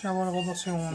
Chamando você um